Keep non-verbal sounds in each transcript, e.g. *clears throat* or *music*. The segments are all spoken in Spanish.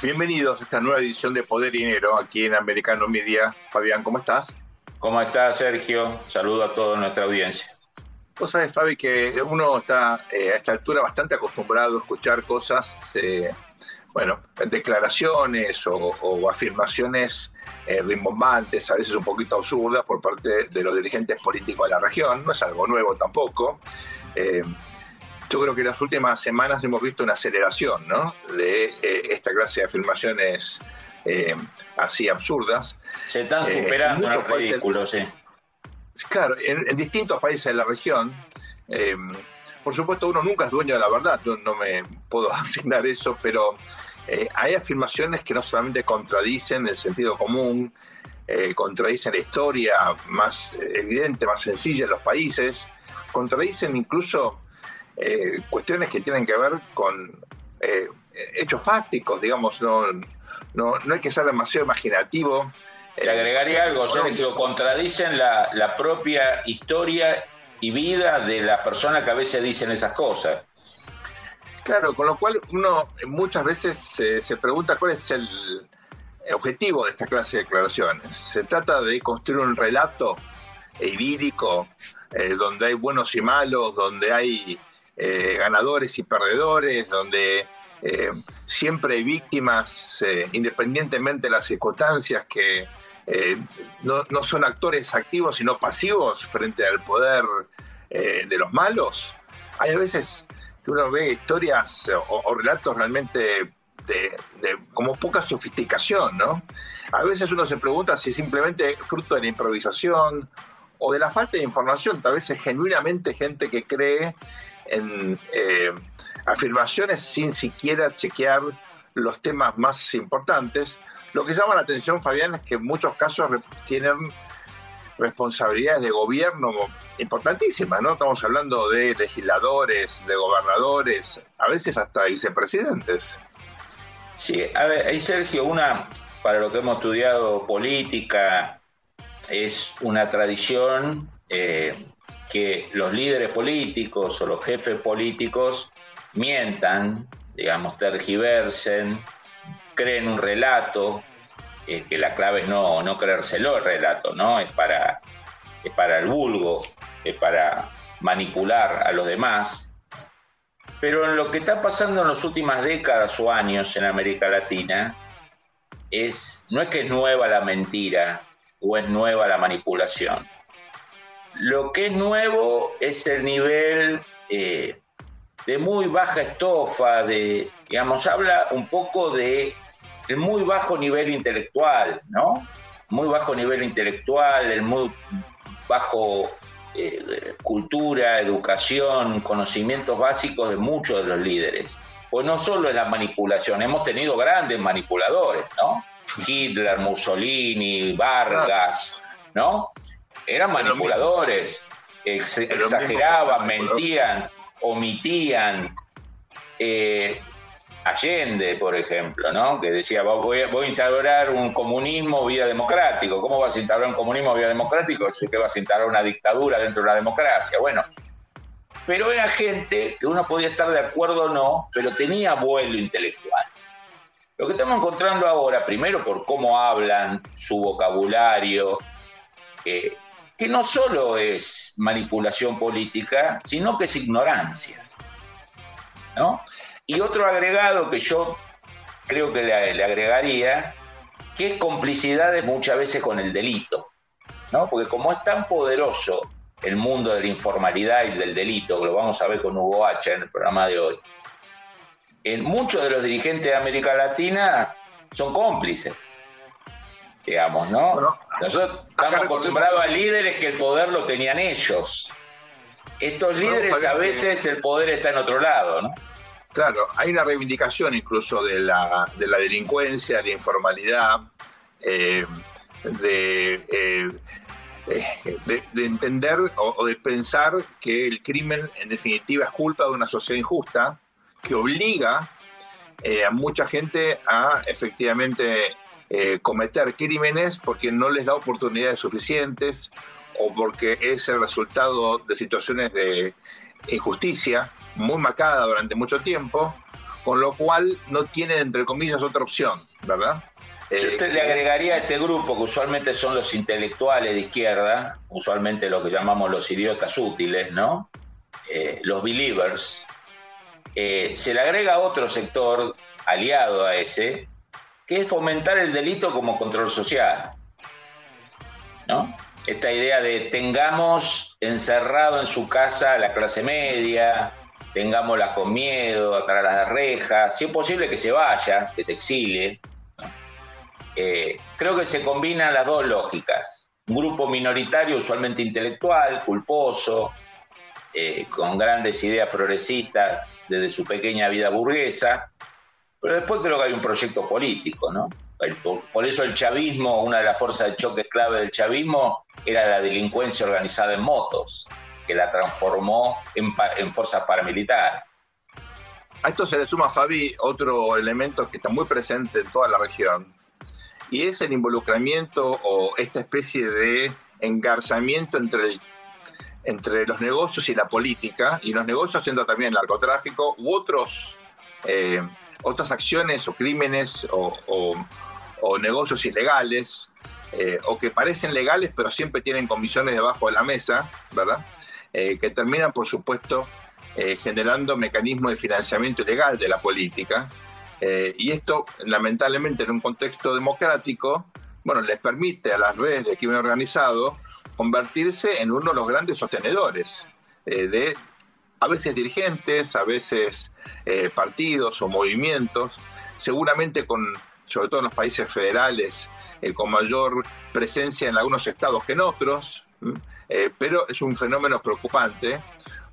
Bienvenidos a esta nueva edición de Poder y Dinero aquí en Americano Media. Fabián, ¿cómo estás? ¿Cómo estás, Sergio? Saludo a toda nuestra audiencia. Vos sabés, Fabi, que uno está eh, a esta altura bastante acostumbrado a escuchar cosas, eh, bueno, declaraciones o, afirmaciones eh, rimbombantes, a veces un poquito absurdas por parte de los dirigentes políticos de la región. No es algo nuevo tampoco. Yo creo que en las últimas semanas hemos visto una aceleración ¿no? de eh, esta clase de afirmaciones eh, así absurdas. Se están eh, superando los ridículos, sí. Claro, en, distintos países de la región. por supuesto, uno nunca es dueño de la verdad, no, no me puedo *laughs* asignar eso, pero hay afirmaciones que no solamente contradicen el sentido común, contradicen la historia más evidente, más sencilla de los países, contradicen incluso eh, cuestiones que tienen que ver con eh, hechos fácticos, digamos, no, no, no, hay que ser demasiado imaginativo. Te agregaría algo, Sergio, contradicen la, la propia historia y vida de la persona que a veces dicen esas cosas. Claro, con lo cual uno muchas veces se pregunta cuál es el objetivo de esta clase de declaraciones. Se trata de construir un relato idílico eh, donde hay buenos y malos, donde hay eh, ganadores y perdedores, donde eh, siempre hay víctimas, eh, independientemente de las circunstancias, que no, son actores activos, sino pasivos frente al poder de los malos. Hay a veces que uno ve historias o, relatos realmente de, de, como poca sofisticación, ¿no? A veces uno se pregunta si simplemente fruto de la improvisación o de la falta de información. Tal vez es genuinamente gente que cree en eh, afirmaciones sin siquiera chequear los temas más importantes. Lo que llama la atención, Fabián, es que en muchos casos tienen responsabilidades de gobierno importantísimas, ¿no? Estamos hablando de legisladores, de gobernadores, a veces hasta vicepresidentes. Sí, a ver, ahí Sergio, una, para lo que hemos estudiado política, es una tradición eh, que los líderes políticos o los jefes políticos mientan, digamos, tergiversen, creen un relato, eh, que la clave es no, no creérselo el relato, ¿no? Es para, es para el vulgo, es para manipular a los demás. Pero en lo que está pasando en las últimas décadas o años en América Latina, es, no es que es nueva la mentira o es nueva la manipulación lo que es nuevo es el nivel eh, de muy baja estofa, de, digamos, habla un poco de el muy bajo nivel intelectual, ¿no? Muy bajo nivel intelectual, el muy bajo eh, cultura, educación, conocimientos básicos de muchos de los líderes. Pues no solo es la manipulación, hemos tenido grandes manipuladores, ¿no? Hitler, Mussolini, Vargas, ¿no? Eran manipuladores, exageraban, mentían, omitían. Eh, Allende, por ejemplo, ¿no? que decía, voy a, voy a, instaurar un comunismo vía democrático. ¿Cómo vas a instaurar un comunismo vía democrático? Es que vas a instaurar una dictadura dentro de la democracia. Bueno, pero era gente que uno podía estar de acuerdo o no, pero tenía vuelo intelectual. Lo que estamos encontrando ahora, primero por cómo hablan, su vocabulario, eh, que no solo es manipulación política, sino que es ignorancia. ¿no? Y otro agregado que yo creo que le, agregaría, que es complicidades muchas veces con el delito. ¿no? Porque como es tan poderoso el mundo de la informalidad y del delito, que lo vamos a ver con Hugo H en el programa de hoy, en muchos de los dirigentes de América Latina son cómplices digamos, ¿no? Nosotros estamos acostumbrados a líderes que el poder lo tenían ellos. Estos líderes a veces el poder está en otro lado, ¿no? Claro, hay una reivindicación incluso de la, de la delincuencia, de la informalidad, eh, eh, eh, de, de, entender o, de pensar que el crimen en definitiva es culpa de una sociedad injusta que obliga a mucha gente a efectivamente eh, cometer crímenes porque no les da oportunidades suficientes o porque es el resultado de situaciones de injusticia muy marcada durante mucho tiempo, con lo cual no tienen, entre comillas, otra opción, ¿verdad? Yo te le agregaría a este grupo, que usualmente son los intelectuales de izquierda, usualmente lo que llamamos los idiotas útiles, ¿no? Eh, los believers. Eh, se le agrega otro sector aliado a ese, que es fomentar el delito como control social. ¿No? Esta idea de tengamos encerrado en su casa a la clase media, tengámosla con miedo, atrás de las rejas, si es posible que se vaya, que se exilie, eh, creo que se combinan las dos lógicas. Un grupo minoritario, usualmente intelectual, culposo, eh, con grandes ideas progresistas desde su pequeña vida burguesa, pero después creo que hay un proyecto político, ¿no? Por, eso el chavismo, una de las fuerzas de choque clave del chavismo, era la delincuencia organizada en motos, que la transformó en, en fuerzas paramilitares. A esto se le suma, Fabi, otro elemento que está muy presente en toda la región, y es el involucramiento o esta especie de engarzamiento entre, entre los negocios y la política, y los negocios siendo también el narcotráfico u otros, eh, otras acciones o crímenes o, negocios ilegales, eh, o que parecen legales pero siempre tienen comisiones debajo de la mesa, ¿verdad? Eh, que terminan, por supuesto, generando mecanismos de financiamiento ilegal de la política eh, y esto, lamentablemente, en un contexto democrático, bueno, les permite a las redes de crimen organizado convertirse en uno de los grandes sostenedores eh, de, a veces dirigentes, a veces eh, partidos o movimientos, seguramente con, sobre todo en los países federales, con mayor presencia en algunos estados que en otros, pero es un fenómeno preocupante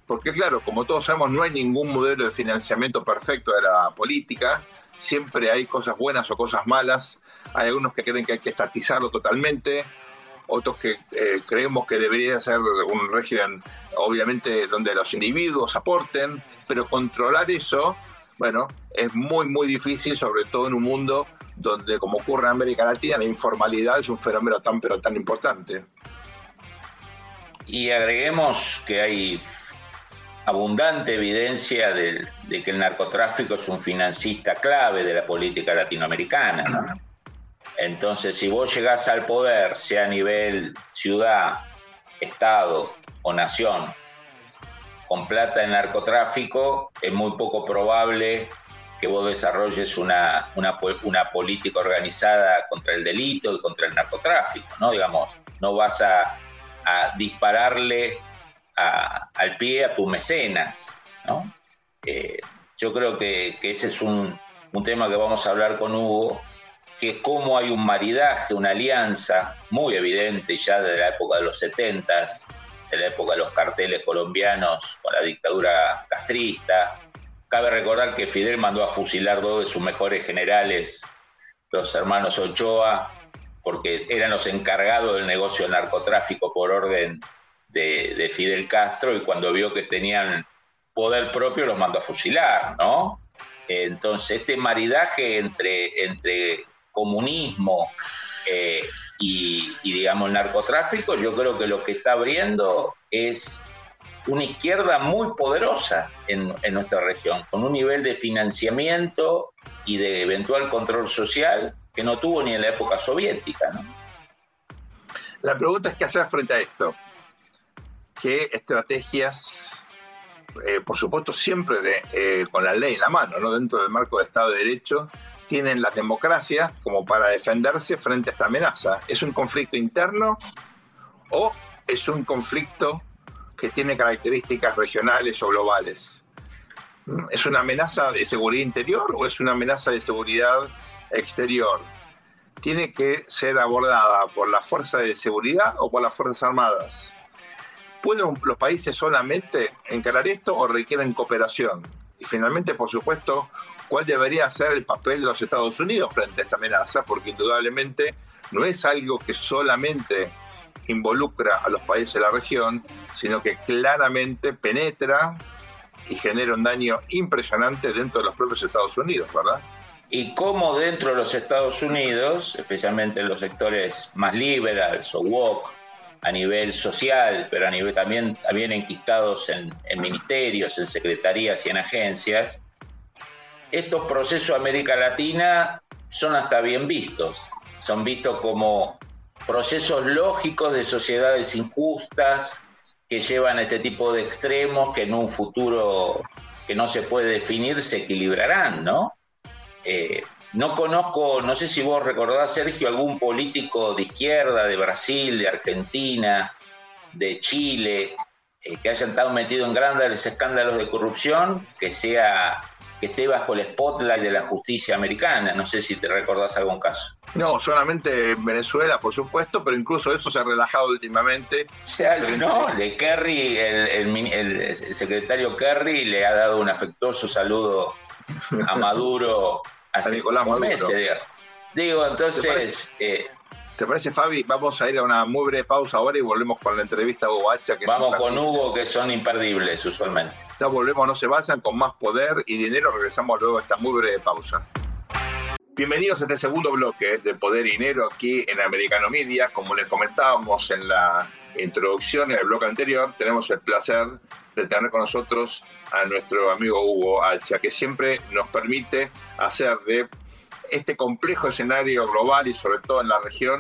porque claro, como todos sabemos, no hay ningún modelo de financiamiento perfecto de la política, siempre hay cosas buenas o cosas malas, hay algunos que creen que hay que estatizarlo totalmente, otros que eh, creemos que debería ser un régimen, obviamente, donde los individuos aporten, pero controlar eso, bueno, es muy, muy difícil, sobre todo en un mundo donde, como ocurre en América Latina, la informalidad es un fenómeno tan, pero tan importante. Y agreguemos que hay abundante evidencia de, que el narcotráfico es un financista clave de la política latinoamericana. Entonces, si vos llegás al poder, sea a nivel ciudad, estado o nación, con plata en narcotráfico, es muy poco probable que vos desarrolles una, una, política organizada contra el delito y contra el narcotráfico, ¿no? Digamos, no vas a, dispararle al pie a tus mecenas. ¿no? Eh, yo creo que, ese es un, tema que vamos a hablar con Hugo, que cómo hay un maridaje, una alianza muy evidente ya desde la época de los 70, de la época de los carteles colombianos con la dictadura castrista. Cabe recordar que Fidel mandó a fusilar dos de sus mejores generales, los hermanos Ochoa, porque eran los encargados del negocio narcotráfico por orden de, Fidel Castro y cuando vio que tenían poder propio los mandó a fusilar, ¿no? Entonces, este maridaje entre, entre comunismo eh, y, digamos, narcotráfico, yo creo que lo que está abriendo es una izquierda muy poderosa en, nuestra región, con un nivel de financiamiento y de eventual control social que no tuvo ni en la época soviética. La pregunta es qué hacer frente a esto qué estrategias, eh, por supuesto siempre de, eh, con la ley en la mano, ¿no? dentro del marco del Estado de Derecho, tienen las democracias como para defenderse frente a esta amenaza. ¿Es un conflicto interno o es un conflicto que tiene características regionales o globales? ¿Es una amenaza de seguridad interior o es una amenaza de seguridad exterior? ¿Tiene que ser abordada por la fuerza de seguridad o por las Fuerzas Armadas? ¿Pueden los países solamente encarar esto o requieren cooperación? Y finalmente, por supuesto, ¿cuál debería ser el papel de los Estados Unidos frente a esta amenaza? Porque indudablemente no es algo que solamente involucra a los países de la región, sino que claramente penetra y genera un daño impresionante dentro de los propios Estados Unidos, ¿verdad? Y cómo dentro de los Estados Unidos, especialmente en los sectores más liberales o woke, a nivel social, pero a nivel también, también enquistados en, ministerios, en secretarías y en agencias, estos procesos de América Latina son hasta bien vistos. Son vistos como procesos lógicos de sociedades injustas que llevan a este tipo de extremos que en un futuro que no se puede definir se equilibrarán, ¿no? Eh, no conozco, no sé si vos recordás, Sergio, algún político de izquierda, de Brasil, de Argentina, de Chile, eh, que haya estado metido en grandes escándalos de corrupción, que sea que esté bajo el spotlight de la justicia americana. No sé si te recordás algún caso. No, solamente en Venezuela, por supuesto, pero incluso eso se ha relajado últimamente. no, de Kerry, el, secretario Kerry le ha dado un afectuoso saludo a Maduro *laughs* hace a Nicolás Maduro. Digo, entonces, ¿Te parece, Fabi? Vamos a ir a una muy breve pausa ahora y volvemos con la entrevista a Hugo Hacha. Que Vamos con Hugo, que son imperdibles usualmente. Ya volvemos, no se vayan, con más poder y dinero. Regresamos luego a esta muy breve pausa. Bienvenidos a este segundo bloque de Poder y Dinero aquí en Americano Media. Como les comentábamos en la introducción en el bloque anterior, tenemos el placer de tener con nosotros a nuestro amigo Hugo Hacha, que siempre nos permite hacer de este complejo escenario global y sobre todo en la región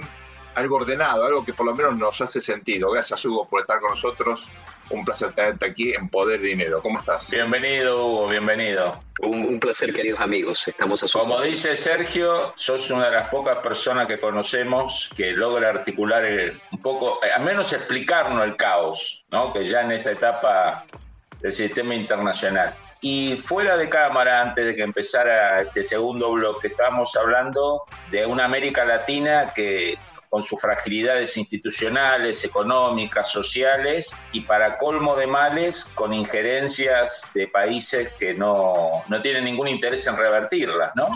algo ordenado, algo que por lo menos nos hace sentido. Gracias Hugo por estar con nosotros. Un placer tenerte aquí en Poder Dinero. ¿Cómo estás? Bienvenido Hugo, bienvenido. Un, placer queridos amigos, estamos a Como dice Sergio, sos una de las pocas personas que conocemos que logra articular un poco, al menos explicarnos el caos, ¿no? que ya en esta etapa del sistema internacional. Y fuera de cámara, antes de que empezara este segundo bloque, estábamos hablando de una América Latina que con sus fragilidades institucionales, económicas, sociales y para colmo de males con injerencias de países que no, no tienen ningún interés en revertirlas, ¿no?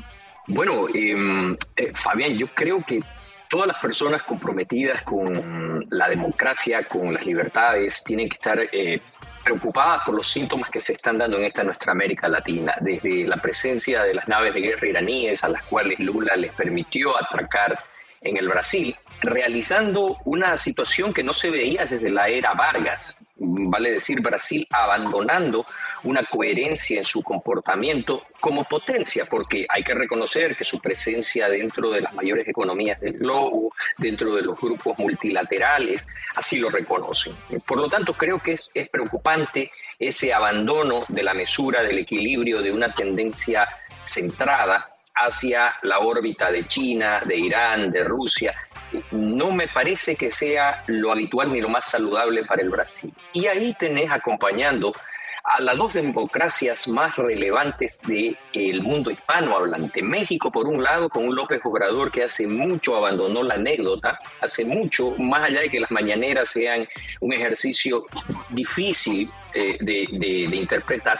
Bueno, em, eh, Fabián, yo creo que todas las personas comprometidas con la democracia, con las libertades, tienen que estar eh, preocupadas por los síntomas que se están dando en esta nuestra América Latina, desde la presencia de las naves de guerra iraníes a las cuales Lula les permitió atracar en el Brasil, realizando una situación que no se veía desde la era Vargas, vale decir Brasil abandonando una coherencia en su comportamiento como potencia, porque hay que reconocer que su presencia dentro de las mayores economías del globo, dentro de los grupos multilaterales, así lo reconocen. Por lo tanto, creo que es, es preocupante ese abandono de la mesura, del equilibrio, de una tendencia centrada hacia la órbita de China, de Irán, de Rusia, no me parece que sea lo habitual ni lo más saludable para el Brasil. Y ahí tenés acompañando a las dos democracias más relevantes del el mundo hispanohablante. México, por un lado, con un López Obrador que hace mucho abandonó la anécdota, hace mucho, más allá de que las mañaneras sean un ejercicio difícil eh, de, interpretar,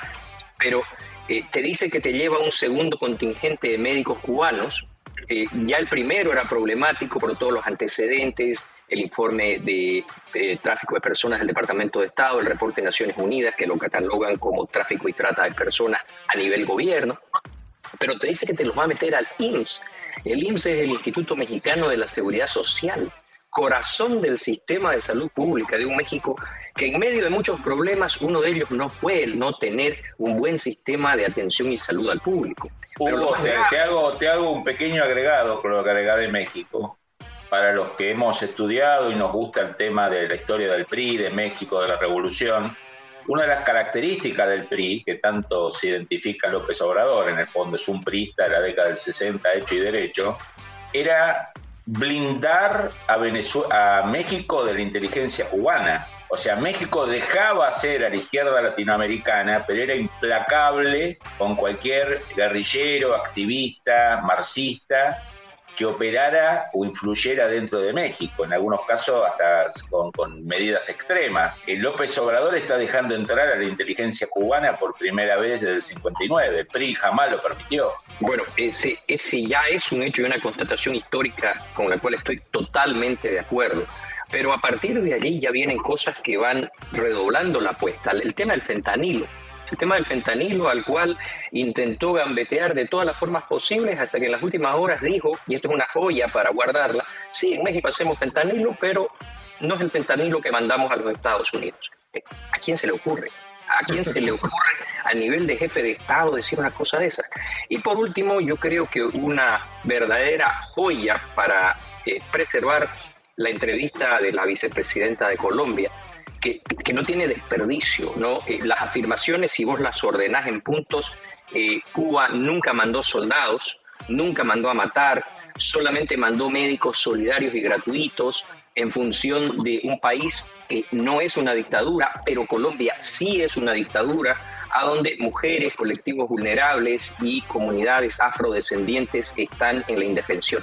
pero eh, te dice que te lleva un segundo contingente de médicos cubanos eh, ya el primero era problemático por todos los antecedentes, el informe de, tráfico de personas del Departamento de Estado, el reporte de Naciones Unidas, que lo catalogan como tráfico y trata de personas a nivel gobierno, pero te dice que te los va a meter al IMSS. El IMSS es el Instituto Mexicano de la Seguridad Social, corazón del sistema de salud pública de un México que en medio de muchos problemas, uno de ellos no fue el no tener un buen sistema de atención y salud al público. Hugo, te, hago, te hago un pequeño agregado con lo que agregar de México. Para los que hemos estudiado y nos gusta el tema de la historia del PRI, de México, de la revolución, una de las características del PRI, que tanto se identifica López Obrador, en el fondo es un priista de la década del 60, hecho y derecho, era blindar a, a México de la inteligencia cubana. O sea, México dejaba ser a la izquierda latinoamericana, pero era implacable con cualquier guerrillero, activista, marxista que operara o influyera dentro de México, en algunos casos hasta con, medidas extremas. El López Obrador está dejando entrar a la inteligencia cubana por primera vez desde el 59, el PRI jamás lo permitió. Bueno, ese, ese ya es un hecho y una constatación histórica con la cual estoy totalmente de acuerdo. Pero a partir de allí ya vienen cosas que van redoblando la apuesta. El tema del fentanilo. El tema del fentanilo al cual intentó gambetear de todas las formas posibles hasta que en las últimas horas dijo, y esto es una joya para guardarla, sí, en México hacemos fentanilo, pero no es el fentanilo que mandamos a los Estados Unidos. ¿A quién se le ocurre? ¿A quién se le ocurre a nivel de jefe de Estado decir una cosa de esas. Y por último, yo creo que una verdadera joya para eh, preservar la entrevista de la vicepresidenta de Colombia, que, no tiene desperdicio, ¿no? Eh, las afirmaciones, si vos las ordenás en puntos, eh, Cuba nunca mandó soldados, nunca mandó a matar, solamente mandó médicos solidarios y gratuitos en función de un país que no es una dictadura, pero Colombia sí es una dictadura, a donde mujeres, colectivos vulnerables y comunidades afrodescendientes están en la indefensión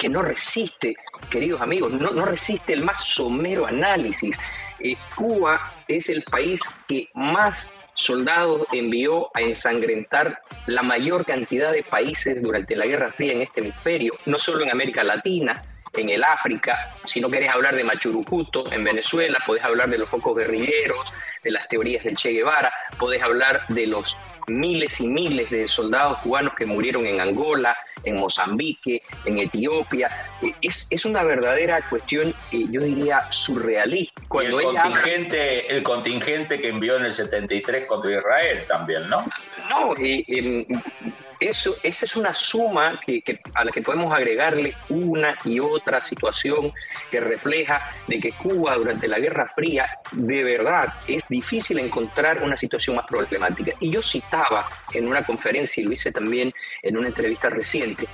que no resiste, queridos amigos, no, no resiste el más somero análisis. Eh, Cuba es el país que más soldados envió a ensangrentar la mayor cantidad de países durante la Guerra Fría en este hemisferio, no solo en América Latina, en el África, si no querés hablar de Machurucuto en Venezuela, podés hablar de los focos guerrilleros, de las teorías del Che Guevara, podés hablar de los miles y miles de soldados cubanos que murieron en Angola, en Mozambique, en Etiopía. Eh, es, es una verdadera cuestión, eh, yo diría, surrealista. Cuando el, contingente, el contingente que envió en el 73 contra Israel también, ¿no? No, eh, em, eso, esa es una suma a la que podemos agregarle una y otra situación que refleja de que Cuba durante la Guerra Fría de verdad es difícil encontrar una situación más problemática. Y yo citaba en una conferencia y lo hice también en una entrevista reciente,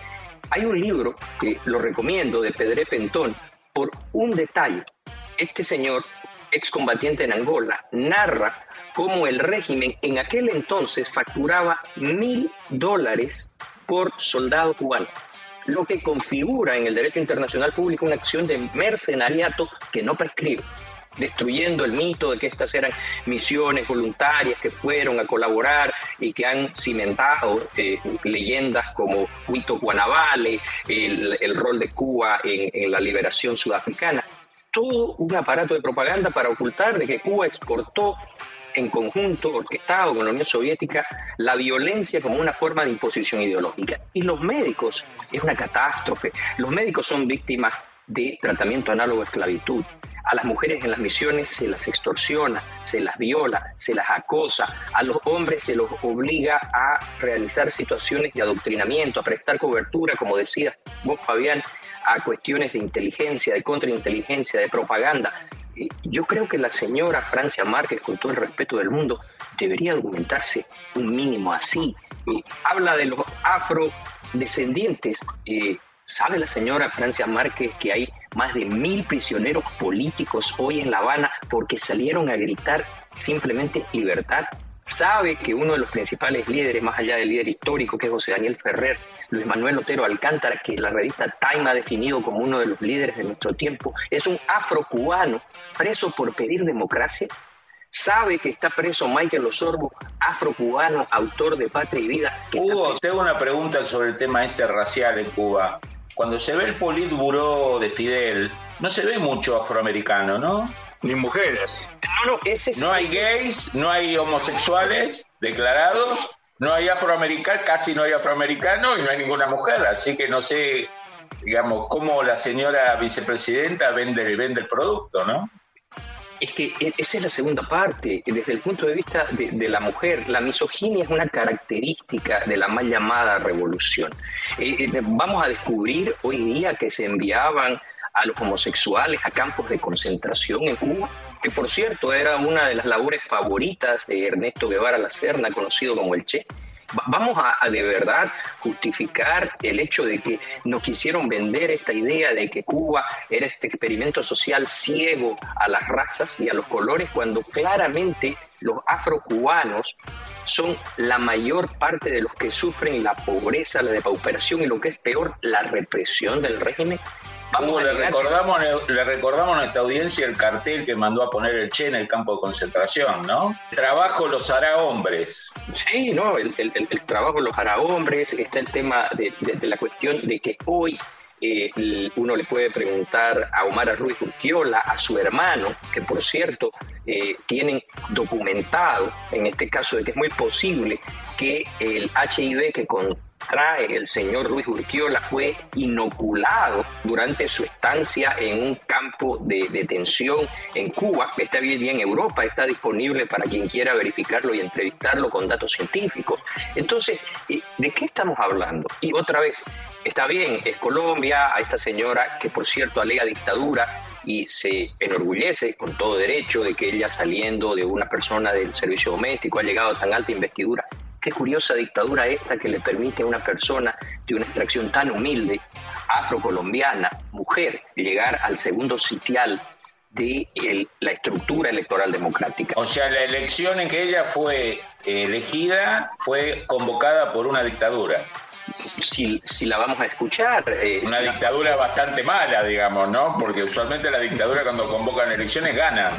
hay un libro que lo recomiendo de Pedré Pentón por un detalle. Este señor, excombatiente en Angola, narra cómo el régimen en aquel entonces facturaba mil dólares por soldado cubano, lo que configura en el derecho internacional público una acción de mercenariato que no prescribe destruyendo el mito de que estas eran misiones voluntarias que fueron a colaborar y que han cimentado eh, leyendas como Huito Guanabale, el, rol de Cuba en, en la liberación sudafricana. Todo un aparato de propaganda para ocultar de que Cuba exportó en conjunto, orquestado con la Unión Soviética, la violencia como una forma de imposición ideológica. Y los médicos, es una catástrofe, los médicos son víctimas de tratamiento análogo a esclavitud. A las mujeres en las misiones se las extorsiona, se las viola, se las acosa. A los hombres se los obliga a realizar situaciones de adoctrinamiento, a prestar cobertura, como decía vos, Fabián, a cuestiones de inteligencia, de contrainteligencia, de propaganda yo creo que la señora Francia Márquez, con todo el respeto del mundo, debería argumentarse un mínimo así. Eh, habla de los afrodescendientes. Eh, ¿Sabe la señora Francia Márquez que hay más de mil prisioneros políticos hoy en La Habana porque salieron a gritar simplemente libertad sabe que uno de los principales líderes, más allá del líder histórico, que es José Daniel Ferrer, Luis Manuel Otero Alcántara, que la revista Time ha definido como uno de los líderes de nuestro tiempo, es un afrocubano preso por pedir democracia. Sabe que está preso Michael Osorbo, afrocubano, autor de Patria y Vida. Hugo, tengo una pregunta sobre el tema este racial en Cuba. Cuando se ve el Politburó de Fidel, no se ve mucho afroamericano, ¿no? ni mujeres. No, no, ese no hay gays, no hay homosexuales declarados, no hay afroamericanos, casi no hay afroamericanos y no hay ninguna mujer. Así que no sé, digamos, cómo la señora vicepresidenta vende, vende el producto, ¿no? Es que e, esa es la segunda parte. Desde el punto de vista de, la mujer, la misoginia es una característica de la mal llamada revolución. Eh, eh, vamos a descubrir hoy día que se enviaban a los homosexuales a campos de concentración en Cuba, que por cierto era una de las labores favoritas de Ernesto Guevara La Serna, conocido como el Che. Vamos a, de verdad justificar el hecho de que nos quisieron vender esta idea de que Cuba era este experimento social ciego a las razas y a los colores, cuando claramente los afrocubanos son la mayor parte de los que sufren la pobreza, la depauperación y lo que es peor, la represión del régimen le recordamos, le recordamos a nuestra audiencia el cartel que mandó a poner el Che en el campo de concentración, ¿no? trabajo los hará hombres. Sí, no, el, trabajo los hará hombres. Está el tema de, la cuestión de que hoy eh, uno le puede preguntar a Omar Ruiz Urquiola, a su hermano, que por cierto eh, tienen documentado, en este caso, de que es muy posible que el HIV que con trae el señor Luis Urquiola fue inoculado durante su estancia en un campo de detención en Cuba. Está bien en Europa, está disponible para quien quiera verificarlo y entrevistarlo con datos científicos. Entonces, ¿de qué estamos hablando? Y otra vez, está bien, es Colombia, a esta señora que por cierto alega dictadura, y se enorgullece con todo derecho de que ella saliendo de una persona del servicio doméstico ha llegado a tan alta investidura. Qué curiosa dictadura esta que le permite a una persona de una extracción tan humilde, afrocolombiana, mujer, llegar al segundo sitial de la estructura electoral democrática. O sea, la elección en que ella fue elegida fue convocada por una dictadura. Si, si, la vamos a escuchar. Eh, una dictadura bastante mala, digamos, ¿no? Porque usualmente la dictadura cuando convocan elecciones ganan.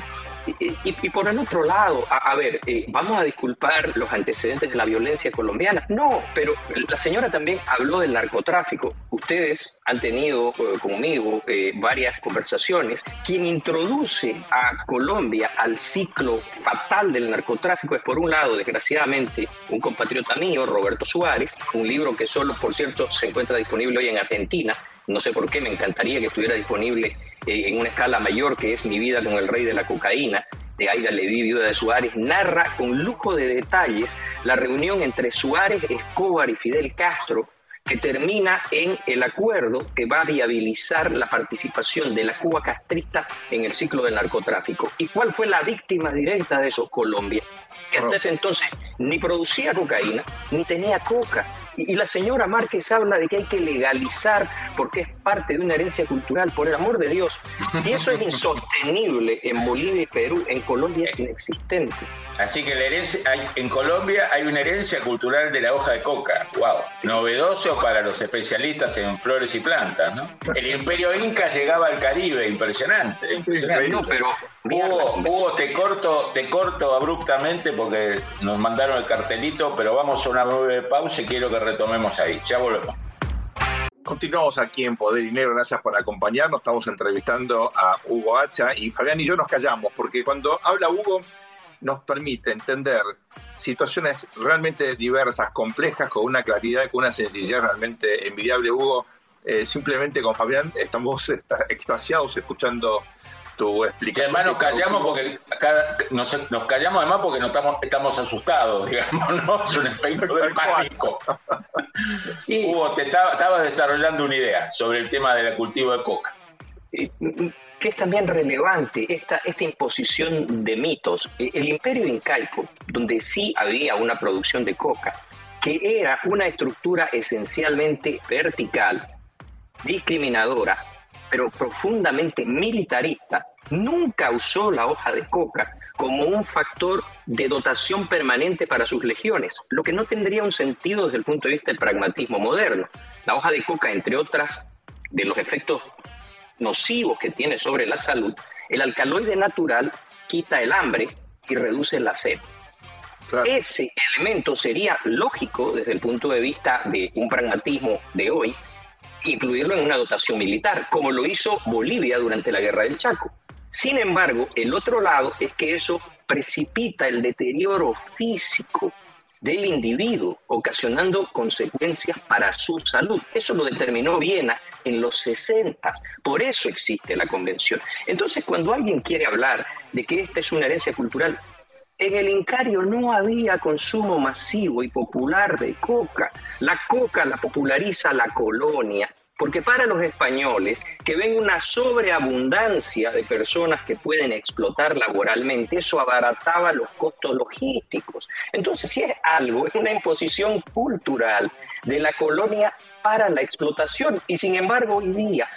Y, por el otro lado, a, ver, eh, vamos a disculpar los antecedentes de la violencia colombiana. No, pero la señora también habló del narcotráfico. Ustedes han tenido eh, conmigo eh, varias conversaciones. Quien introduce a Colombia al ciclo fatal del narcotráfico es, por un lado, desgraciadamente, un compatriota mío, Roberto Suárez, un libro que solo, por cierto, se encuentra disponible hoy en Argentina. No sé por qué, me encantaría que estuviera disponible en una escala mayor, que es Mi vida con el rey de la cocaína, de Aida Levy, viuda de Suárez, narra con lujo de detalles la reunión entre Suárez, Escobar y Fidel Castro, que termina en el acuerdo que va a viabilizar la participación de la Cuba castrista en el ciclo del narcotráfico. ¿Y cuál fue la víctima directa de eso? Colombia, que hasta ese entonces ni producía cocaína, ni tenía coca, y, la señora Márquez habla de que hay que legalizar porque es parte de una herencia cultural. Por el amor de Dios, si eso es insostenible en Bolivia y Perú, en Colombia es inexistente. Así que la herencia, en Colombia hay una herencia cultural de la hoja de coca. ¡Wow! Novedoso para los especialistas en flores y plantas, ¿no? El imperio inca llegaba al Caribe, impresionante. No, pero Hugo, te corto, te corto abruptamente porque nos mandaron el cartelito, pero vamos a una breve pausa y quiero que retomemos ahí. Ya volvemos. Continuamos aquí en Poder y Negro, gracias por acompañarnos. Estamos entrevistando a Hugo Hacha y Fabián y yo nos callamos porque cuando habla Hugo nos permite entender situaciones realmente diversas, complejas, con una claridad, con una sencillez realmente envidiable. Hugo, eh, simplemente con Fabián estamos *laughs* extasiados escuchando tu explicación. además nos callamos porque nos, callamos además porque no estamos, estamos asustados, *laughs* digamos, ¿no? Es un efecto de pánico. Hugo, te estaba, desarrollando una idea sobre el tema del cultivo de coca. Que es también relevante esta, esta imposición de mitos. El imperio incaico, donde sí había una producción de coca, que era una estructura esencialmente vertical, discriminadora, pero profundamente militarista, nunca usó la hoja de coca como un factor de dotación permanente para sus legiones, lo que no tendría un sentido desde el punto de vista del pragmatismo moderno. La hoja de coca, entre otras de los efectos nocivos que tiene sobre la salud, el alcaloide natural quita el hambre y reduce la sed. Ese elemento sería lógico desde el punto de vista de un pragmatismo de hoy, incluirlo en una dotación militar, como lo hizo Bolivia durante la Guerra del Chaco. Sin embargo, el otro lado es que eso precipita el deterioro físico del individuo, ocasionando consecuencias para su salud. Eso lo determinó Viena en los 60. Por eso existe la convención. Entonces, cuando alguien quiere hablar de que esta es una herencia cultural, en el Incario no había consumo masivo y popular de coca. La coca la populariza la colonia, porque para los españoles, que ven una sobreabundancia de personas que pueden explotar laboralmente, eso abarataba los costos logísticos. Entonces, si es algo, es una imposición cultural de la colonia para la explotación. Y sin embargo, hoy día,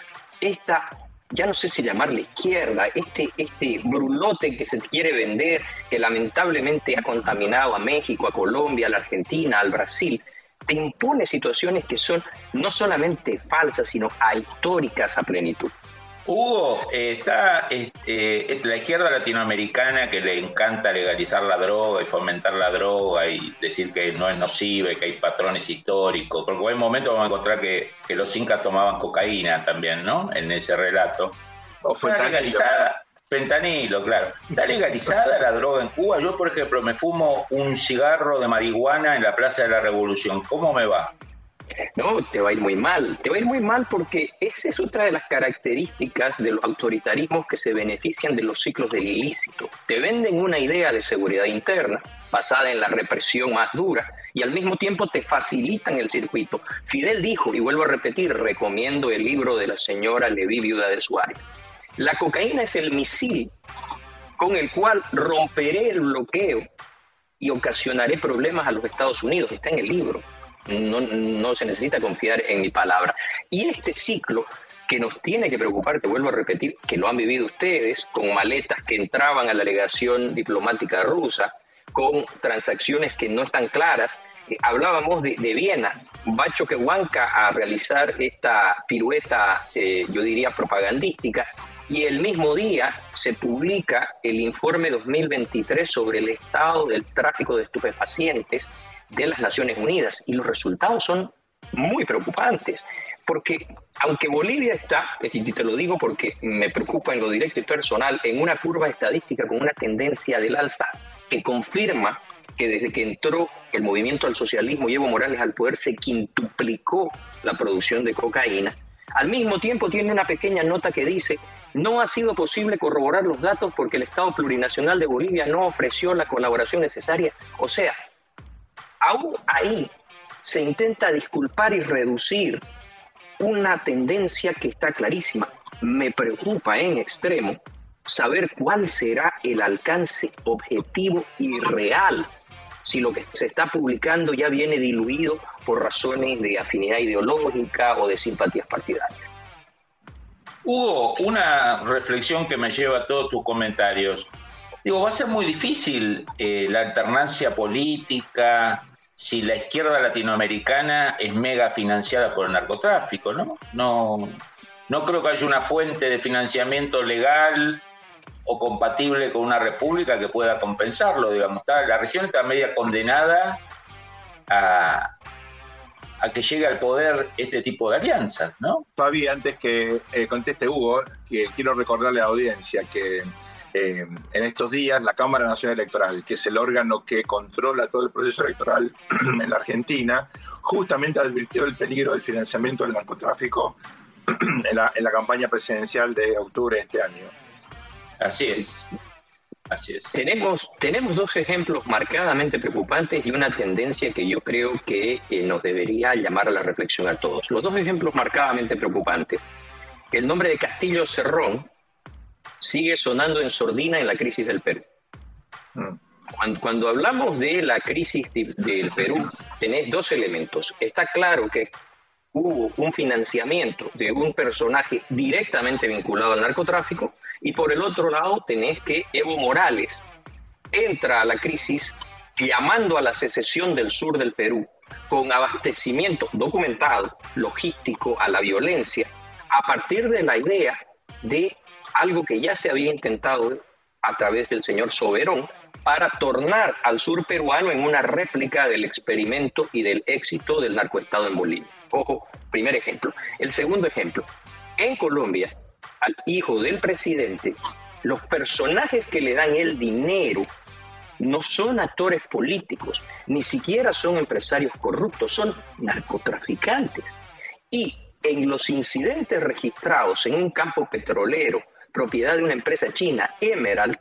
esta ya no sé si llamarle izquierda, este, este brulote que se quiere vender, que lamentablemente ha contaminado a México, a Colombia, a la Argentina, al Brasil, te impone situaciones que son no solamente falsas, sino ahistóricas a plenitud. Hugo, está este, la izquierda latinoamericana que le encanta legalizar la droga y fomentar la droga y decir que no es nociva, que hay patrones históricos, porque en un momento vamos a encontrar que, los incas tomaban cocaína también, ¿no? En ese relato. O ¿Fue legalizada? Fentanilo, claro. ¿Está legalizada la droga en Cuba? Yo, por ejemplo, me fumo un cigarro de marihuana en la Plaza de la Revolución. ¿Cómo me va? no, te va a ir muy mal. Te va a ir muy mal porque esa es otra de las características de los autoritarismos que se benefician de los ciclos del ilícito. Te venden una idea de seguridad interna basada en la represión más dura y al mismo tiempo te facilitan el circuito. Fidel dijo, y vuelvo a repetir, recomiendo el libro de la señora Leví, viuda de Suárez. La cocaína es el misil con el cual romperé el bloqueo y ocasionaré problemas a los Estados Unidos. Está en el libro. No, no se necesita confiar en mi palabra. Y este ciclo que nos tiene que preocupar, te vuelvo a repetir, que lo han vivido ustedes, con maletas que entraban a la legación diplomática rusa, con transacciones que no están claras. Eh, hablábamos de, Viena, Bacho que Huanca a realizar esta pirueta, eh, yo diría, propagandística, y el mismo día se publica el informe 2023 sobre el estado del tráfico de estupefacientes de las Naciones Unidas, y los resultados son muy preocupantes, porque aunque Bolivia está, y te lo digo porque me preocupa en lo directo y personal, en una curva estadística con una tendencia del alza que confirma que desde que entró el movimiento al socialismo y Evo Morales al poder se quintuplicó la producción de cocaína. Al mismo tiempo tiene una pequeña nota que dice, no ha sido posible corroborar los datos porque el Estado plurinacional de Bolivia no ofreció la colaboración necesaria. O sea, aún ahí se intenta disculpar y reducir una tendencia que está clarísima. Me preocupa en extremo saber cuál será el alcance objetivo y real si lo que se está publicando ya viene diluido por razones de afinidad ideológica o de simpatías partidarias. Hugo, una reflexión que me lleva a todos tus comentarios. Digo, va a ser muy difícil eh, la alternancia política si la izquierda latinoamericana es mega financiada por el narcotráfico, ¿no? No, no creo que haya una fuente de financiamiento legal o compatible con una república que pueda compensarlo, digamos. la región está media condenada a, que llegue al poder este tipo de alianzas, ¿no? Fabi, antes que eh, conteste Hugo, que quiero recordarle a la audiencia que eh, en estos días la Cámara Nacional Electoral, que es el órgano que controla todo el proceso electoral *clears throat* en la Argentina, justamente advirtió el peligro del financiamiento del narcotráfico *clears throat* en la, en la campaña presidencial de octubre de este año. Así es. Así es. Tenemos, tenemos dos ejemplos marcadamente preocupantes y una tendencia que yo creo que eh, nos debería llamar a la reflexión a todos. Los dos ejemplos marcadamente preocupantes. El nombre de Castillo Cerrón sigue sonando en sordina en la crisis del Perú. Mm. Cuando, hablamos de la crisis del Perú, tenés dos elementos. Está claro que hubo un financiamiento de un personaje directamente vinculado al narcotráfico y por el otro lado tenés que Evo Morales entra a la crisis llamando a la secesión del sur del Perú con abastecimiento documentado, logístico, a la violencia, a partir de la idea de algo que ya se había intentado a través del señor Soberón para tornar al sur peruano en una réplica del experimento y del éxito del narcoestado en Bolivia. Ojo, primer ejemplo. El segundo ejemplo, en Colombia al hijo del presidente, los personajes que le dan el dinero no son actores políticos, ni siquiera son empresarios corruptos, son narcotraficantes. Y en los incidentes registrados en un campo petrolero, propiedad de una empresa china, Emerald,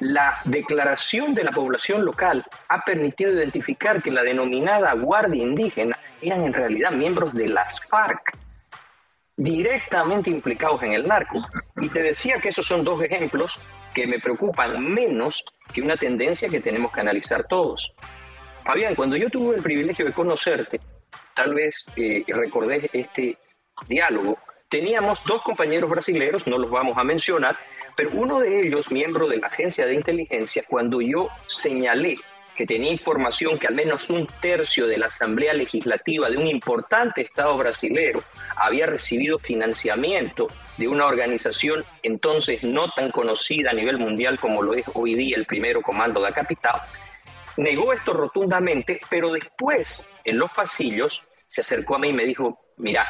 la declaración de la población local ha permitido identificar que la denominada Guardia Indígena eran en realidad miembros de las FARC, directamente implicados en el narco. Y te decía que esos son dos ejemplos que me preocupan menos que una tendencia que tenemos que analizar todos. Fabián, cuando yo tuve el privilegio de conocerte, tal vez eh, recordé este diálogo, teníamos dos compañeros brasileños, no los vamos a mencionar, pero uno de ellos, miembro de la agencia de inteligencia, cuando yo señalé que tenía información que al menos un tercio de la Asamblea Legislativa de un importante Estado brasilero había recibido financiamiento de una organización entonces no tan conocida a nivel mundial como lo es hoy día el primero comando de la capital, negó esto rotundamente, pero después en los pasillos se acercó a mí y me dijo, mira,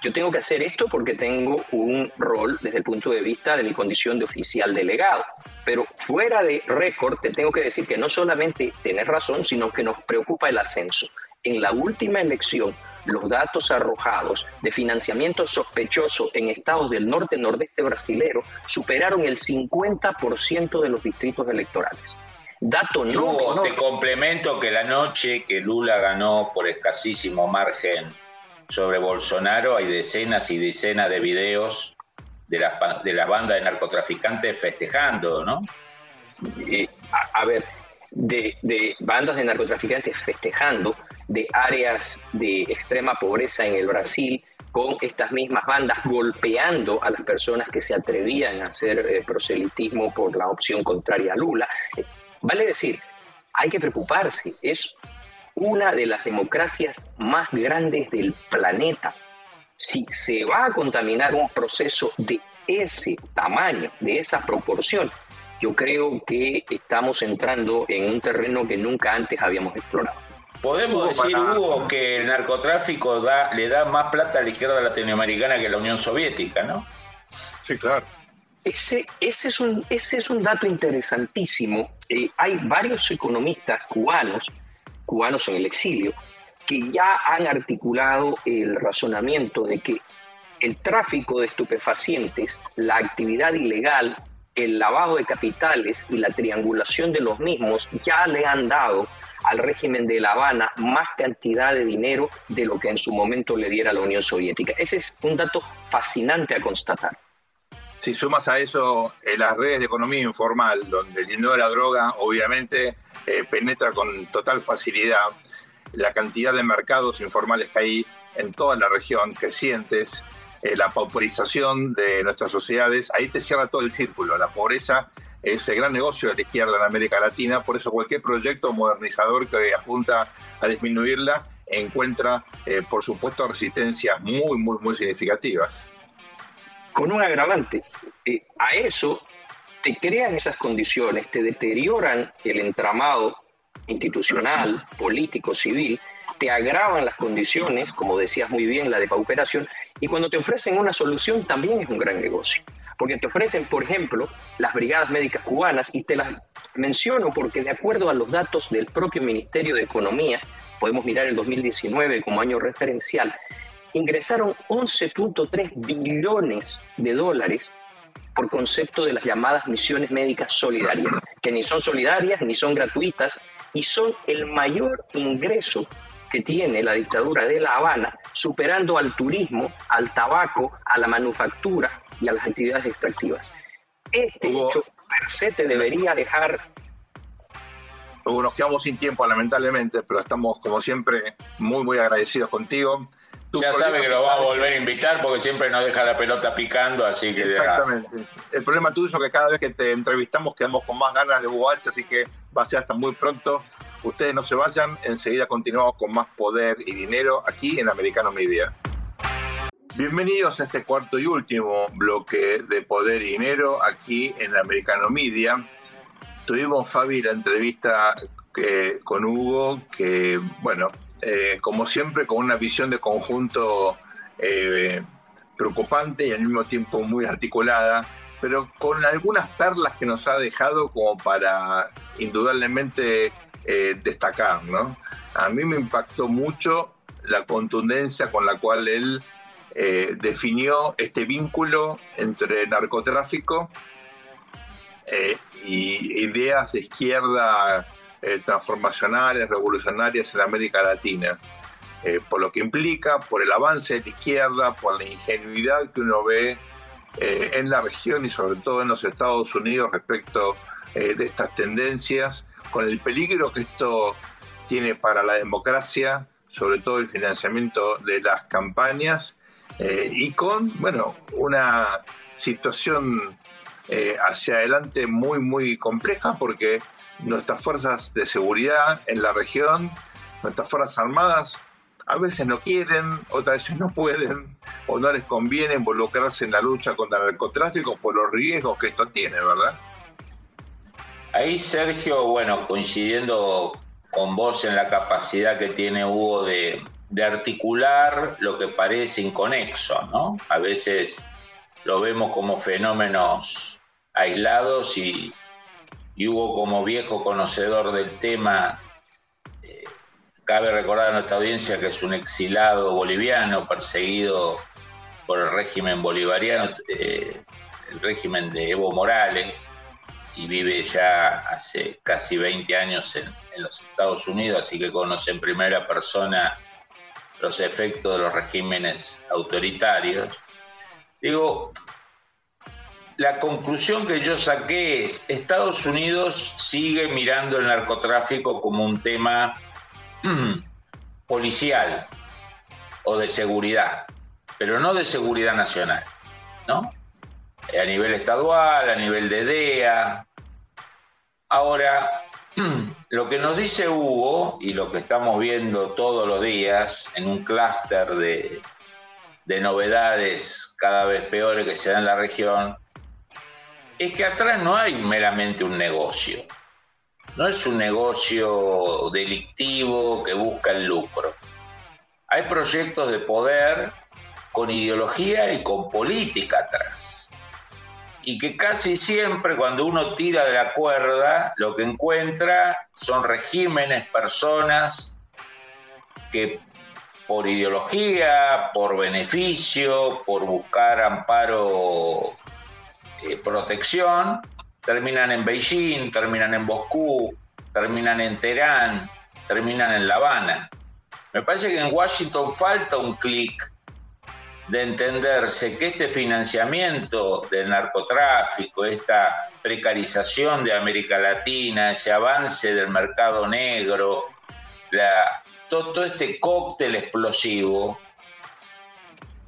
yo tengo que hacer esto porque tengo un rol desde el punto de vista de mi condición de oficial delegado. Pero fuera de récord, te tengo que decir que no solamente tienes razón, sino que nos preocupa el ascenso. En la última elección, los datos arrojados de financiamiento sospechoso en estados del norte-nordeste brasilero superaron el 50% de los distritos electorales. Dato no Te complemento que la noche que Lula ganó por escasísimo margen sobre Bolsonaro hay decenas y decenas de videos de las, de las bandas de narcotraficantes festejando, ¿no? Eh, a, ver, de, bandas de narcotraficantes festejando, de áreas de extrema pobreza en el Brasil, con estas mismas bandas golpeando a las personas que se atrevían a hacer eh, proselitismo por la opción contraria a Lula. Vale decir, hay que preocuparse, es una de las democracias más grandes del planeta. Si se va a contaminar un proceso de ese tamaño, de esa proporción, yo creo que estamos entrando en un terreno que nunca antes habíamos explorado. Podemos decir, Hugo, que el narcotráfico da, le da más plata a la izquierda latinoamericana que a la Unión Soviética, ¿no? Sí, claro. Ese, ese, es, un, ese es un dato interesantísimo. Eh, hay varios economistas cubanos, cubanos en el exilio, que ya han articulado el razonamiento de que el tráfico de estupefacientes, la actividad ilegal, el lavado de capitales y la triangulación de los mismos ya le han dado al régimen de La Habana más cantidad de dinero de lo que en su momento le diera la Unión Soviética. Ese es un dato fascinante a constatar. Si sumas a eso eh, las redes de economía informal, donde el dinero de la droga obviamente eh, penetra con total facilidad, la cantidad de mercados informales que hay en toda la región, crecientes, eh, la pauperización de nuestras sociedades, ahí te cierra todo el círculo. La pobreza es el gran negocio de la izquierda en América Latina, por eso cualquier proyecto modernizador que apunta a disminuirla encuentra, eh, por supuesto, resistencias muy, muy, muy significativas. Con un agravante, eh, a eso te crean esas condiciones, te deterioran el entramado institucional, político, civil, te agravan las condiciones, como decías muy bien, la de pauperación, y cuando te ofrecen una solución también es un gran negocio. Porque te ofrecen, por ejemplo, las brigadas médicas cubanas, y te las menciono porque de acuerdo a los datos del propio Ministerio de Economía, podemos mirar el 2019 como año referencial, ingresaron 11.3 billones de dólares por concepto de las llamadas misiones médicas solidarias, que ni son solidarias ni son gratuitas y son el mayor ingreso que tiene la dictadura de La Habana, superando al turismo, al tabaco, a la manufactura y a las actividades extractivas. Este hecho per se te debería dejar nos quedamos sin tiempo, lamentablemente, pero estamos, como siempre, muy, muy agradecidos contigo. Ya sabe que lo va a volver a invitar porque siempre nos deja la pelota picando, así que... Exactamente. El problema tuyo es que cada vez que te entrevistamos quedamos con más ganas de Hugo así que va a ser hasta muy pronto. Ustedes no se vayan, enseguida continuamos con más poder y dinero aquí en Americano Media. Bienvenidos a este cuarto y último bloque de Poder y Dinero aquí en Americano Media. Tuvimos, Fabi, la entrevista que, con Hugo, que, bueno, eh, como siempre, con una visión de conjunto eh, preocupante y al mismo tiempo muy articulada, pero con algunas perlas que nos ha dejado como para indudablemente eh, destacar, ¿no? A mí me impactó mucho la contundencia con la cual él definió este vínculo entre narcotráfico eh, y ideas de izquierda transformacionales, revolucionarias en América Latina. por lo que implica, por el avance de la izquierda, por la ingenuidad que uno ve en la región y sobre todo en los Estados Unidos respecto de estas tendencias con el peligro que esto tiene para la democracia, sobre todo el financiamiento de las campañas, eh, y con, bueno, una situación eh, hacia adelante muy, muy compleja porque nuestras fuerzas de seguridad en la región, nuestras fuerzas armadas, a veces no quieren, otras veces no pueden, o no les conviene involucrarse en la lucha contra el narcotráfico por los riesgos que esto tiene, ¿verdad? Ahí, Sergio, bueno, coincidiendo con vos en la capacidad que tiene Hugo de, articular lo que parece inconexo, ¿no? A veces lo vemos como fenómenos aislados y, Hugo como viejo conocedor del tema eh, cabe recordar a nuestra audiencia que es un exilado boliviano perseguido por el régimen bolivariano, eh, el régimen de Evo Morales, y vive ya hace casi 20 años en, los Estados Unidos, así que conoce en primera persona los efectos de los regímenes autoritarios. Digo, la conclusión que yo saqué es, Estados Unidos sigue mirando el narcotráfico como un tema *clears throat* policial o de seguridad, pero no de seguridad nacional, ¿no? A nivel estadual, a nivel de DEA. Ahora, *clears throat* lo que nos dice Hugo y lo que estamos viendo todos los días en un clúster de, de novedades cada vez peores que se dan en la región, es que atrás no hay meramente un negocio. No es un negocio delictivo que busca el lucro. Hay proyectos de poder con ideología y con política atrás. Y que casi siempre cuando uno tira de la cuerda, lo que encuentra son regímenes, personas que por ideología, por beneficio, por buscar amparo eh, protección, terminan en Beijing, terminan en Moscú, terminan en Teherán, terminan en La Habana. Me parece que en Washington falta un clic de entenderse que este financiamiento del narcotráfico, esta precarización de América Latina, ese avance del mercado negro, todo este cóctel explosivo,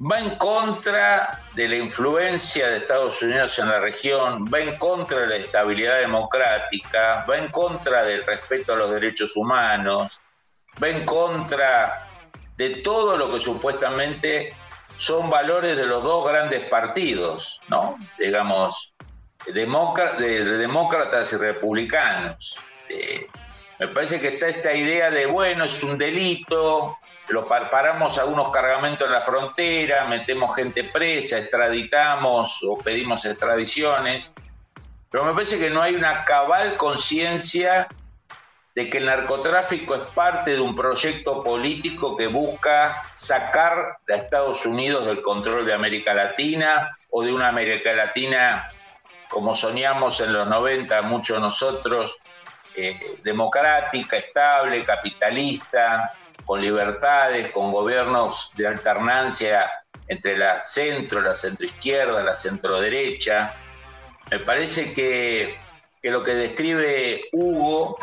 va en contra de la influencia de Estados Unidos en la región, va en contra de la estabilidad democrática, va en contra del respeto a los derechos humanos, va en contra de todo lo que supuestamente son valores de los dos grandes partidos, ¿no? Digamos, de, demócratas y republicanos. Eh, me parece que está esta idea de, bueno, es un delito, lo paramos algunos cargamentos en la frontera, metemos gente presa, extraditamos o pedimos extradiciones, pero me parece que no hay una cabal conciencia de que el narcotráfico es parte de un proyecto político que busca sacar a Estados Unidos del control de América Latina o de una América Latina como soñamos en los 90 muchos de nosotros, eh, democrática, estable, capitalista, con libertades, con gobiernos de alternancia entre la centro, la centroizquierda, la centroderecha. Me parece que, lo que describe Hugo,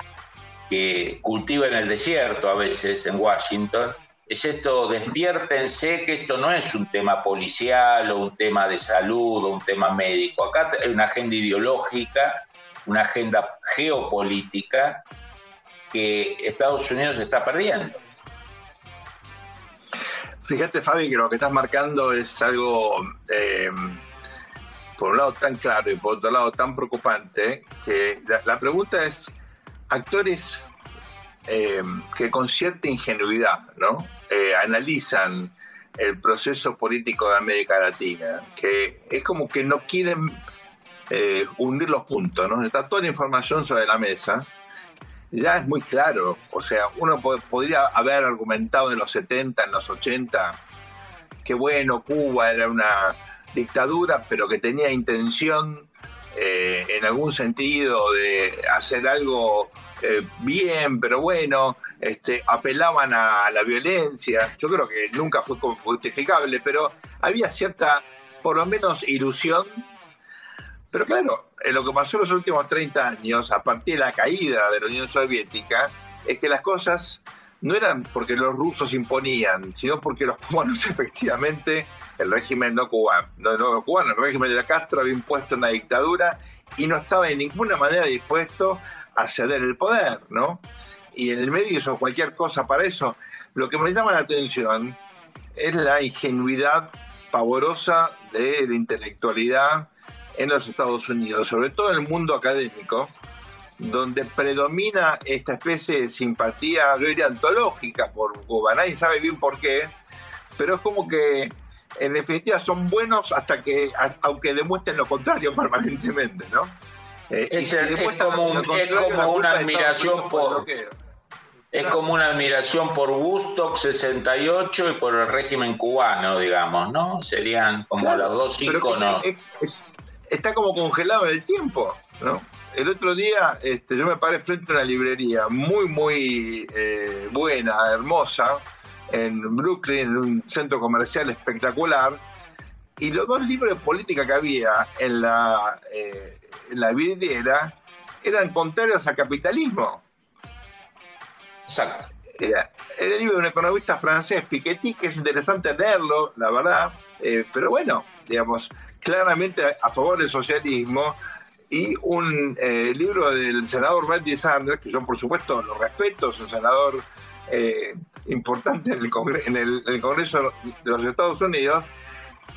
que cultiva en el desierto a veces en Washington, es esto, despiértense que esto no es un tema policial o un tema de salud o un tema médico. Acá hay una agenda ideológica, una agenda geopolítica que Estados Unidos está perdiendo. Fíjate, Fabi, que lo que estás marcando es algo, eh, por un lado, tan claro y por otro lado, tan preocupante, que la, pregunta es, actores eh, que con cierta ingenuidad ¿no? Eh, analizan el proceso político de América Latina, que es como que no quieren unir los puntos, ¿no? Está toda la información sobre la mesa, ya es muy claro. O sea, uno podría haber argumentado en los 70, en los 80, que bueno, Cuba era una dictadura, pero que tenía intención eh, en algún sentido de hacer algo eh, bien, pero bueno, este, apelaban a la violencia. Yo creo que nunca fue justificable, pero había cierta, por lo menos, ilusión pero claro, en lo que pasó en los últimos 30 años, a partir de la caída de la Unión Soviética, es que las cosas no eran porque los rusos imponían, sino porque los cubanos *laughs* efectivamente, el régimen no cubano, no, cubano, el régimen de Castro había impuesto una dictadura y no estaba de ninguna manera dispuesto a ceder el poder, ¿no? Y en el medio hizo cualquier cosa para eso. Lo que me llama la atención es la ingenuidad pavorosa de la intelectualidad en los Estados Unidos, sobre todo en el mundo académico, donde predomina esta especie de simpatía, yo diría, antológica por Cuba. Nadie sabe bien por qué, pero es como que en definitiva son buenos hasta que, aunque demuestren lo contrario *laughs* permanentemente, ¿no? Eh, es, como, una admiración por... Es como una admiración por Woodstock 68 y por el régimen cubano, digamos, ¿no? Serían como los dos íconos. Está como congelado en el tiempo, ¿no? El otro día este, yo me paré frente a una librería muy, muy eh, buena, hermosa, en Brooklyn, en un centro comercial espectacular, y los dos libros de política que había en la, eh, en la vidriera eran contrarios al capitalismo. Exacto. Era, el libro de un economista francés, Piketty, que es interesante leerlo, la verdad, eh, pero bueno, digamos, claramente a favor del socialismo, y un eh, libro del senador Bernie Sanders, que yo por supuesto lo respeto, es un senador eh, importante en el, en el, Congreso de los Estados Unidos,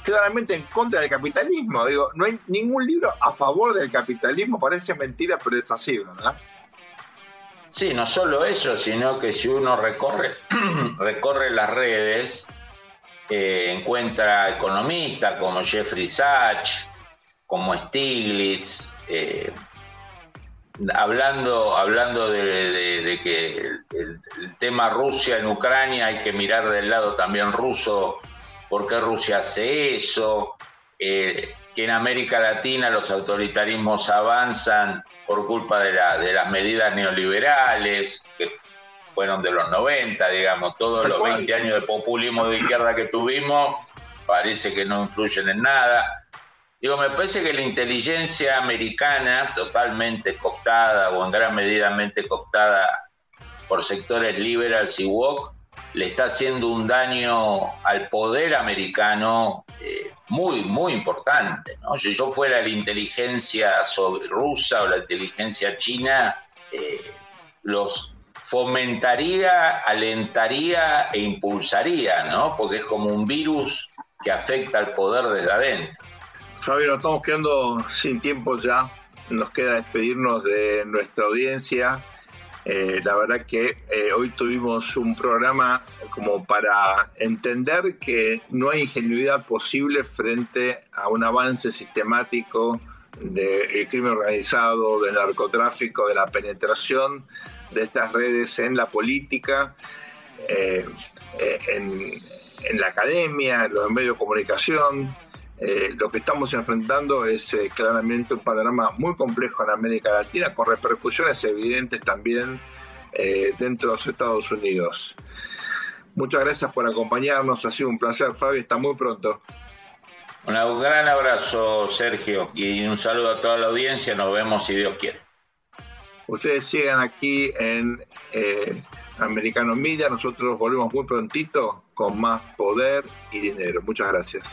claramente en contra del capitalismo. Digo, no hay ningún libro a favor del capitalismo, parece mentira, pero es así, ¿verdad? Sí, no solo eso, sino que si uno recorre, *clears throat* recorre las redes, eh, encuentra economistas como Jeffrey Sachs, como Stiglitz, eh, hablando, hablando de, que el, tema Rusia en Ucrania hay que mirar del lado también ruso, por qué Rusia hace eso, eh, que en América Latina los autoritarismos avanzan por culpa de, de las medidas neoliberales, que fueron de los 90, digamos, todos los 20 años de populismo de izquierda que tuvimos, parece que no influyen en nada. Digo, me parece que la inteligencia americana, totalmente cooptada o en gran medida cooptada por sectores liberals y woke, le está haciendo un daño al poder americano eh, muy, muy importante. Si yo fuera la inteligencia rusa o la inteligencia china, eh, los fomentaría, alentaría e impulsaría, ¿no? porque es como un virus que afecta al poder desde adentro. Fabio, nos estamos quedando sin tiempo ya. Nos queda despedirnos de nuestra audiencia. Eh, la verdad que eh, hoy tuvimos un programa como para entender que no hay ingenuidad posible frente a un avance sistemático del crimen organizado, del narcotráfico, de la penetración de estas redes en la política, eh, en, en la academia, en los medios de comunicación eh, lo que estamos enfrentando es eh, claramente un panorama muy complejo en América Latina, con repercusiones evidentes también eh, dentro de los Estados Unidos. Muchas gracias por acompañarnos, ha sido un placer, Fabi, hasta muy pronto. Un gran abrazo, Sergio, y un saludo a toda la audiencia, nos vemos si Dios quiere. Ustedes sigan aquí en Americano Media, nosotros volvemos muy prontito con más poder y dinero. Muchas gracias.